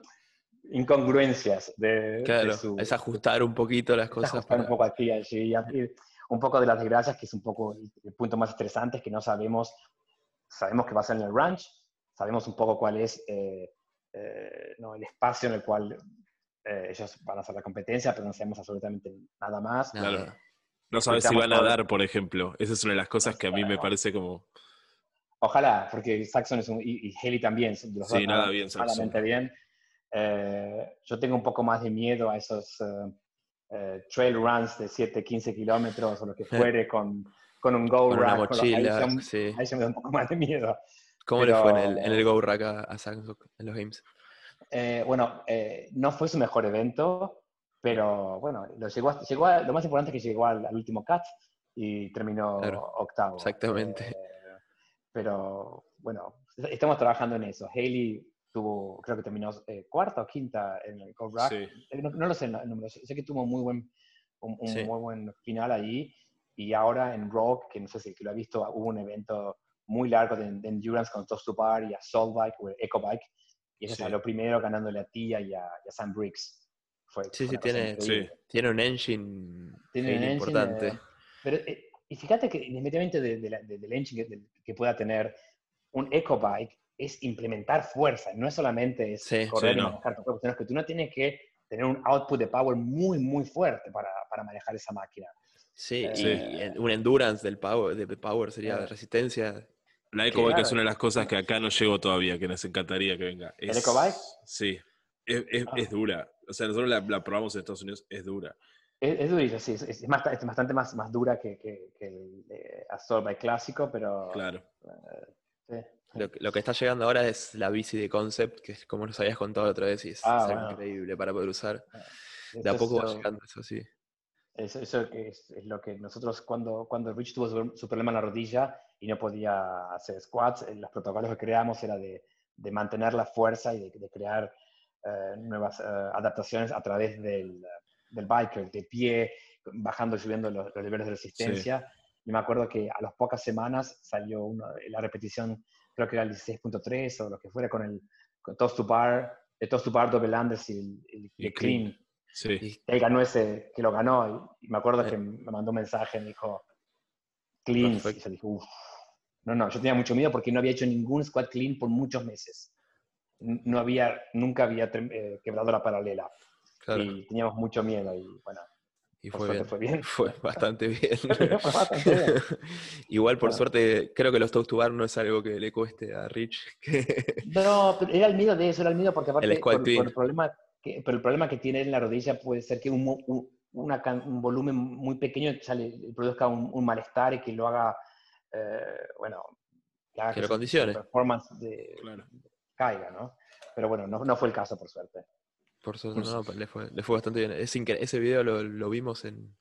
incongruencias de, de Claro, su, es ajustar un poquito las cosas. ajustar un para- poco aquí, allí, y aquí, un poco de las desgracias, que es un poco el, punto más estresante, es que no sabemos, sabemos que va a ser en el ranch, sabemos un poco cuál es eh, eh, ¿no? el espacio en el cual eh, ellos van a hacer la competencia, pero no sabemos absolutamente nada más. Claro. No sabes si van a dar, por ejemplo. Esa es una de las cosas que a mí me parece como. Ojalá, porque Saxon es un, y, y Haley también, los Sí, dos nada bien, Saxon. bien. Eh, yo tengo un poco más de miedo a esos eh, eh, trail runs de 7, 15 kilómetros o lo que fuere con, con un go Con una rack. con los- ahí mochila, sí. ahí se me da un poco más de miedo. ¿Cómo le fue en pero- el, en el Go Rack a, a Samsung en los Games? Eh, bueno, eh, no fue su mejor evento, pero bueno, lo, llegó a- llegó a- lo más importante es que llegó al, al último cut y terminó Claro, octavo. exactamente. Eh, pero bueno, estamos trabajando en eso. Haley tuvo, creo que terminó eh, cuarta o quinta en el Rack. Sí. Eh, No, no lo sé el número, sé que tuvo muy buen, un, un Sí. muy buen final allí. Y ahora en Rock, que no sé si que lo ha visto, hubo un evento muy largo de, de endurance con Toast to Bar y a Soul Bike o Eco Bike. Y ese Sí. salió primero ganándole a Tia y a, y a Sam Briggs. Fue, Sí, fue sí, tiene, tiene un engine, Tiene un engine, importante. eh, pero, eh, y fíjate que independientemente de, de- del engine que, de- que pueda tener un Eco Bike, es implementar fuerza, no es solamente es Sí, correr sí, y no. manejar tu cuerpo, sino que tú no tienes que tener un output de power muy, muy fuerte para, para manejar esa máquina. Sí, y Sí. en- un endurance del power, de power sería Claro. resistencia. La EcoBike Claro. es una de las cosas que acá no llegó todavía, que nos encantaría que venga. ¿El Es- EcoBike? Sí. Es, es- Ah. es dura. O sea, nosotros la, la probamos en Estados Unidos, es dura. Es, es durillo, sí, es, es más- es bastante más, más dura que, que, que el eh, Assault Bike clásico, pero Claro. eh, sí. Lo, que- lo que está llegando ahora es la bici de concept, que es como nos habías contado la otra vez, y es, Ah, bueno. increíble para poder usar. De Esto a poco va lo- llegando eso, sí. Eso, eso es, es lo que nosotros, cuando, cuando Rich tuvo su, su problema en la rodilla y no podía hacer squats, eh, los protocolos que creamos era de, de mantener la fuerza y de, de crear eh, nuevas eh, adaptaciones a través del, del biker, de pie, bajando y subiendo los, los niveles de resistencia. Y me acuerdo que a las pocas semanas salió una- la repetición, creo que era el 16.3 o lo que fuera, con el con toast to bar, el toast to bar double unders y el, el- Y el clean. clean Sí. Y él ganó ese, que lo ganó, y, y me acuerdo Eh. que me mandó un mensaje, me dijo, clean, y Perfecto. yo dije, uff. No, no, yo tenía mucho miedo porque no había hecho ningún squat clean por muchos meses. No había, nunca había eh, quebrado la paralela. claro, Y teníamos mucho miedo y bueno, y por fue bien. fue bien. Fue bastante bien. Fue bastante bien. Igual, por Claro. suerte, creo que los toast to bar no es algo que le cueste a Rich. que- No, pero era el miedo de eso, era el miedo porque aparte El por, por el problema que, pero el problema que tiene en la rodilla puede ser que un, un- una can- un volumen muy pequeño sale, produzca un, un malestar y que lo haga, eh, bueno, que haga Que lo condicione. performance de- Claro. caiga, ¿no? Pero bueno, no, no fue el caso, por suerte. Por suerte, Por no, le, fue, le fue bastante bien. Es ese video lo, lo vimos en,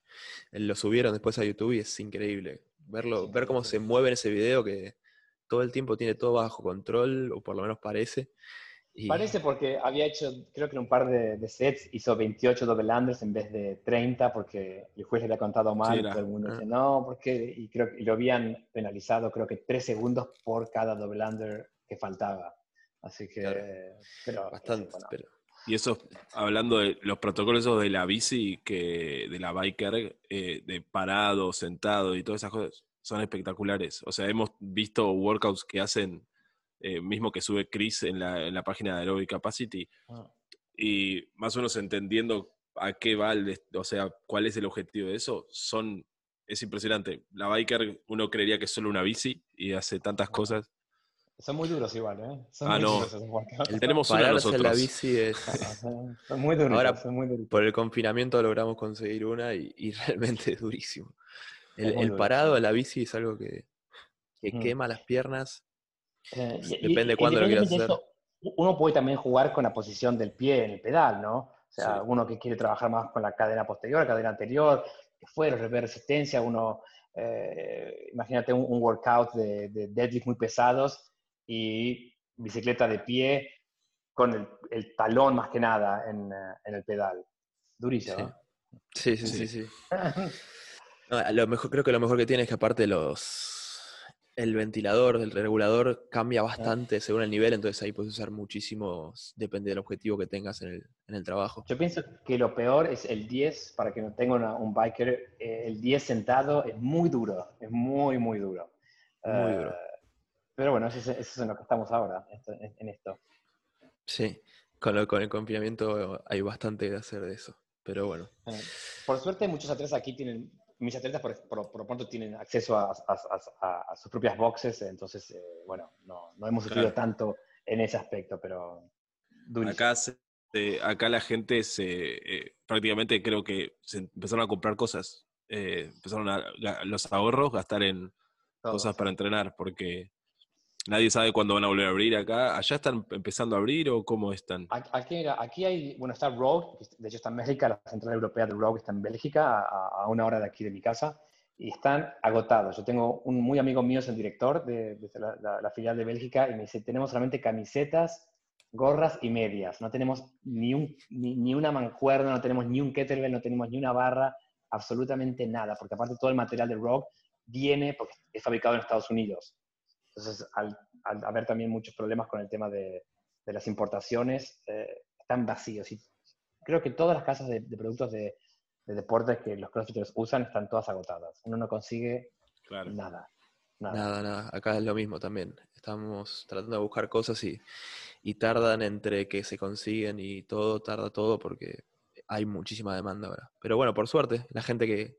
en- Lo subieron después a YouTube y es increíble. Verlo, Sí, ver cómo sí. se mueve en ese video, que todo el tiempo tiene todo bajo control, o por lo menos parece. Y, Parece porque había hecho, creo que en un par de, de sets hizo 28 double unders en vez de 30 porque el juez le había contado mal. Sí, y todo el mundo ah. dice, no, porque y creo que y lo habían penalizado, creo que 3 segundos por cada double under que faltaba. Así que, Claro. pero bastante, sí, bueno. pero Y eso, hablando de los protocolos esos de la bici, que de la biker, eh, de parado, sentado y todas esas cosas, son espectaculares. O sea, hemos visto workouts que hacen, eh, mismo que sube Chris en la, en la página de Aerobic Capacity, Ah. y más o menos entendiendo a qué va, el o sea, cuál es el objetivo de eso, son, es impresionante. La biker, uno creería que es solo una bici y hace tantas cosas. Son muy duros igual, ¿eh? Son Ah, muy no. duros esos el Tenemos una pararse en la nosotros. bici es... Son son muy duros, Ahora, son muy duros. Por el confinamiento logramos conseguir una y, y realmente es durísimo. El, Es el parado en la bici es algo que, que Mm. quema las piernas. Eh, y- Depende y cuándo lo quieras de eso, Uno puede también jugar con la posición del pie en el pedal, ¿no? O sea, Sí. uno que quiere trabajar más con la cadena posterior, la cadena anterior, que fuera, rever resistencia, uno, eh, imagínate un, un workout de, de deadlift muy pesados y bicicleta de pie con el, el talón más que nada en, eh, en el pedal. Durísimo. Sí. ¿no? Sí, sí, sí, Sí. sí. No, lo mejor, creo que lo mejor que tiene es que aparte los el ventilador, el regulador cambia bastante según el nivel, entonces ahí puedes usar muchísimos, depende del objetivo que tengas en el, en el trabajo. Yo pienso que lo peor es el 10, para que no tenga una- un biker, eh, el 10 sentado es muy duro, es muy, muy duro. Muy Eh, duro. Pero bueno, eso es, eso es en lo que estamos ahora, en, esto. Sí, con, lo- con el confinamiento hay bastante de hacer de eso, pero bueno. Eh, Por suerte, muchos atletas aquí tienen, mis atletas por, por, por lo pronto tienen acceso a, a- a- a sus propias boxes, entonces, eh, bueno, no, no hemos sufrido Claro. tanto en ese aspecto, pero durísimo. Acá, se- eh, acá la gente se eh, prácticamente creo que se empezaron a comprar cosas. Eh, empezaron a, los ahorros gastar en Todo, cosas sí. para entrenar, porque nadie sabe cuándo van a volver a abrir acá. ¿Allá están empezando a abrir o cómo están? Aquí, aquí hay, bueno, está Rogue, de hecho está en Bélgica, la central europea de Rogue está en Bélgica, a, a una hora de aquí de mi casa, y están agotados. Yo tengo un muy amigo mío, es el director de, de la, la- la filial de Bélgica, y me dice, tenemos solamente camisetas, gorras y medias. No tenemos ni, un, ni, ni una mancuerna, no tenemos ni un kettlebell, no tenemos ni una barra, absolutamente nada, porque aparte todo el material de Rogue viene porque es fabricado en Estados Unidos. Entonces, al, al haber también muchos problemas con el tema de, de las importaciones, eh, están vacíos. Y creo que todas las casas de, de productos de, de deportes que los crossfitters usan están todas agotadas. Uno no consigue Claro. nada. Nada. Nada, nada, acá es lo mismo también. Estamos tratando de buscar cosas y, y tardan entre que se consiguen y todo, tarda todo porque hay muchísima demanda ahora. Pero bueno, por suerte, la gente que,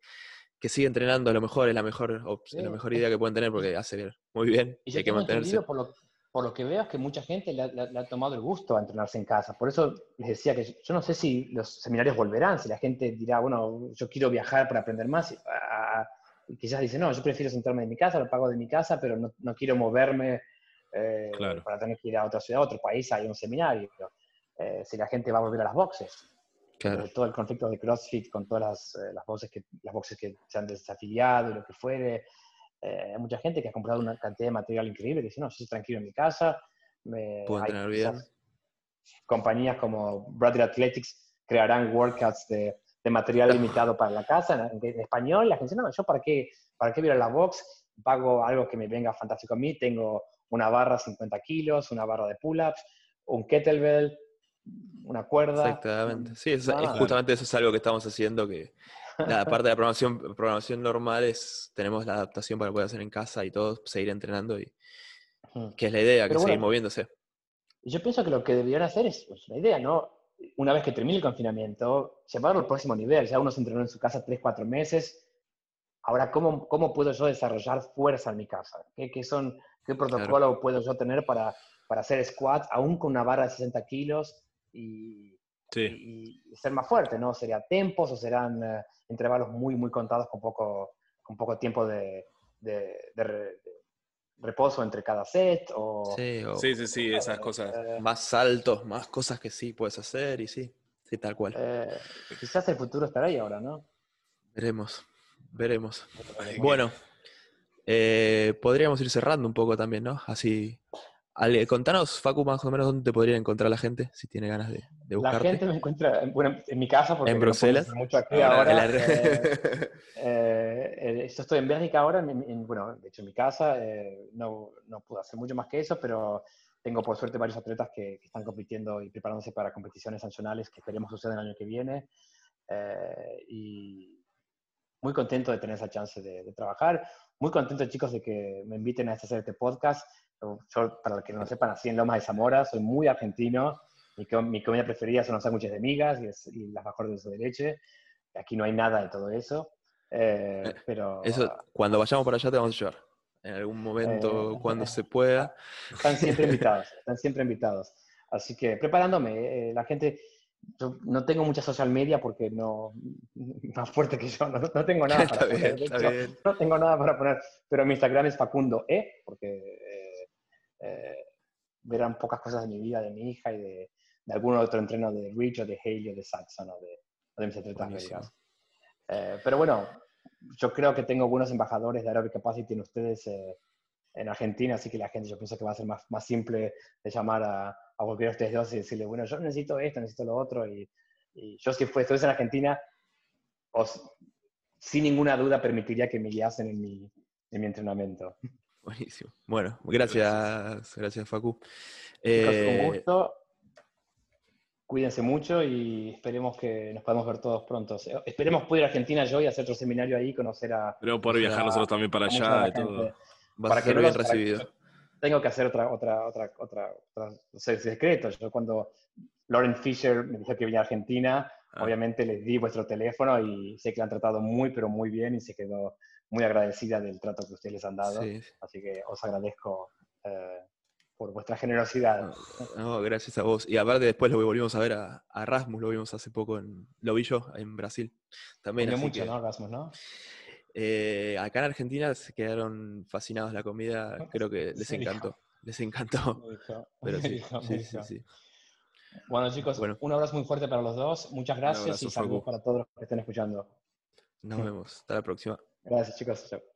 que sigue entrenando a lo mejor es la mejor, Sí, la mejor idea que pueden tener porque hace muy bien Y y hay que mantenerse. por lo, por lo que veo, es que mucha gente le, ha- le le ha tomado el gusto a entrenarse en casa. Por eso les decía que yo, yo no sé si los seminarios volverán, si la gente dirá, bueno, yo quiero viajar para aprender más. Y, ah, y quizás dice, no, yo prefiero sentarme en mi casa, lo pago de mi casa, pero no, no quiero moverme eh, Claro. para tener que ir a otra ciudad, a otro país, a ir a un seminario. Eh, si la gente va a volver a las boxes. Claro. Eh, todo el conflicto de CrossFit con todas las, eh, las, voces que, las boxes que se han desafiliado y lo que fuere. Eh, hay mucha gente que ha comprado una cantidad de material increíble y dice, no, yo estoy tranquilo en mi casa. Me, Puedo entrenar bien. Compañías como Bradley Athletics crearán workouts de, de material limitado para la casa en, en español. La gente dice, no, yo para qué, para qué voy a la box, pago algo que me venga fantástico a mí, tengo una barra 50 kilos, una barra de pull-ups, un kettlebell, una cuerda. Exactamente. Sí, es, es Nada. justamente eso es algo que estamos haciendo, que la parte de la programación, programación normal es, tenemos la adaptación para poder hacer en casa y todo, seguir entrenando, y que es la idea, que Pero seguir bueno. moviéndose. Y yo pienso que lo que deberían hacer es pues, la idea, ¿no? Una vez que termine el confinamiento, llevarlo al próximo nivel. Ya uno se entrenó en su casa tres, cuatro meses. Ahora, ¿cómo, cómo puedo yo desarrollar fuerza en mi casa? ¿Qué, qué son, qué protocolo puedo yo tener para, para hacer squats, aún con una barra de 60 kilos y, Sí. y- y ser más fuerte, ¿no? ¿Sería tempos o serán eh, intervalos muy, muy contados con poco, con poco tiempo de, de- de re- de reposo entre cada set? O, Sí, o Sí, sí, sí, esas cosas. eh, más saltos, más cosas que sí puedes hacer, y sí, sí, tal cual. Eh, quizás el futuro estará ahí ahora, ¿no? Veremos, veremos. Bueno, eh, podríamos ir cerrando un poco también, ¿no? Así, Ale, contanos, Facu, más o menos dónde te podría encontrar la gente si tiene ganas de, de La buscarte. gente me encuentra, bueno, en mi casa, porque ¿En no Bruselas? hacer mucho aquí Ahora, ahora. La- eh, eh, eh, yo estoy en Bélgica ahora, en- en- bueno, de hecho en mi casa, eh, no, no puedo hacer mucho más que eso, pero tengo por suerte varios atletas que, que están compitiendo y preparándose para competiciones nacionales que esperemos sucedan el año que viene. eh, y muy contento de tener esa chance de, de trabajar. Muy contento, chicos, de que me inviten a este, hacer este podcast. Yo, para los que no lo sepan, nací en Lomas de Zamora, soy muy argentino. Mi, mi comida preferida son los sándwiches de migas y, es- y las mejores de leche. Aquí no hay nada de todo eso. eh, Eh, pero Eso, cuando vayamos para allá te vamos a llevar. En algún momento, Eh, cuando se pueda. están siempre invitados, están siempre invitados. Así que preparándome, eh, la gente, yo no tengo mucha social media porque no, más fuerte que yo, no, no tengo nada para está poner. bien, hecho, bien. no tengo nada para poner, pero mi Instagram es Facundo E, porque eh, verán pocas cosas de mi vida, de mi hija y de, de algún otro entreno de Rich o de Haley o de Saxon o de, o de mis atletas belgas. Eh, pero bueno, yo creo que tengo buenos embajadores de Aerobic Capacity en ustedes eh, en Argentina, así que la gente yo pienso que va a ser más, más simple de llamar a, a cualquiera de ustedes dos y decirle, bueno, yo necesito esto, necesito lo otro, y, y yo si fue, estuviese en Argentina, os, sin ninguna duda permitiría que me guiasen en mi, en mi entrenamiento. Buenísimo. Bueno, gracias, gracias, Facu. Eh, un gusto. Cuídense mucho y esperemos que nos podamos ver todos pronto. Esperemos poder ir a Argentina yo y hacer otro seminario ahí, conocer a, Pero por O viajar nosotros también para allá y todo. vas para a que ser bien que- recibido. tengo que hacer otra, otra, otra, otra, otra no sé, secreto. Yo cuando Lauren Fisher me dijo que venía a Argentina, Ah. obviamente les di vuestro teléfono y sé que la han tratado muy, pero muy bien y se quedó muy agradecida del trato que ustedes les han dado. Sí, sí. Así que os agradezco eh, por vuestra generosidad. No, gracias a vos. Y aparte después lo volvimos a ver a, a Rasmus, lo vimos hace poco, en, lo vi yo en Brasil. También, Comió mucho, que, ¿no, Rasmus, no? eh, acá en Argentina se quedaron fascinados la comida, creo que les encantó. Les encantó. Pero sí. Bueno, chicos, Bueno. un abrazo muy fuerte para los dos. Muchas gracias abrazo, y saludos para todos los que estén escuchando. Nos vemos. Hasta la próxima. Gracias, chicos. Chao.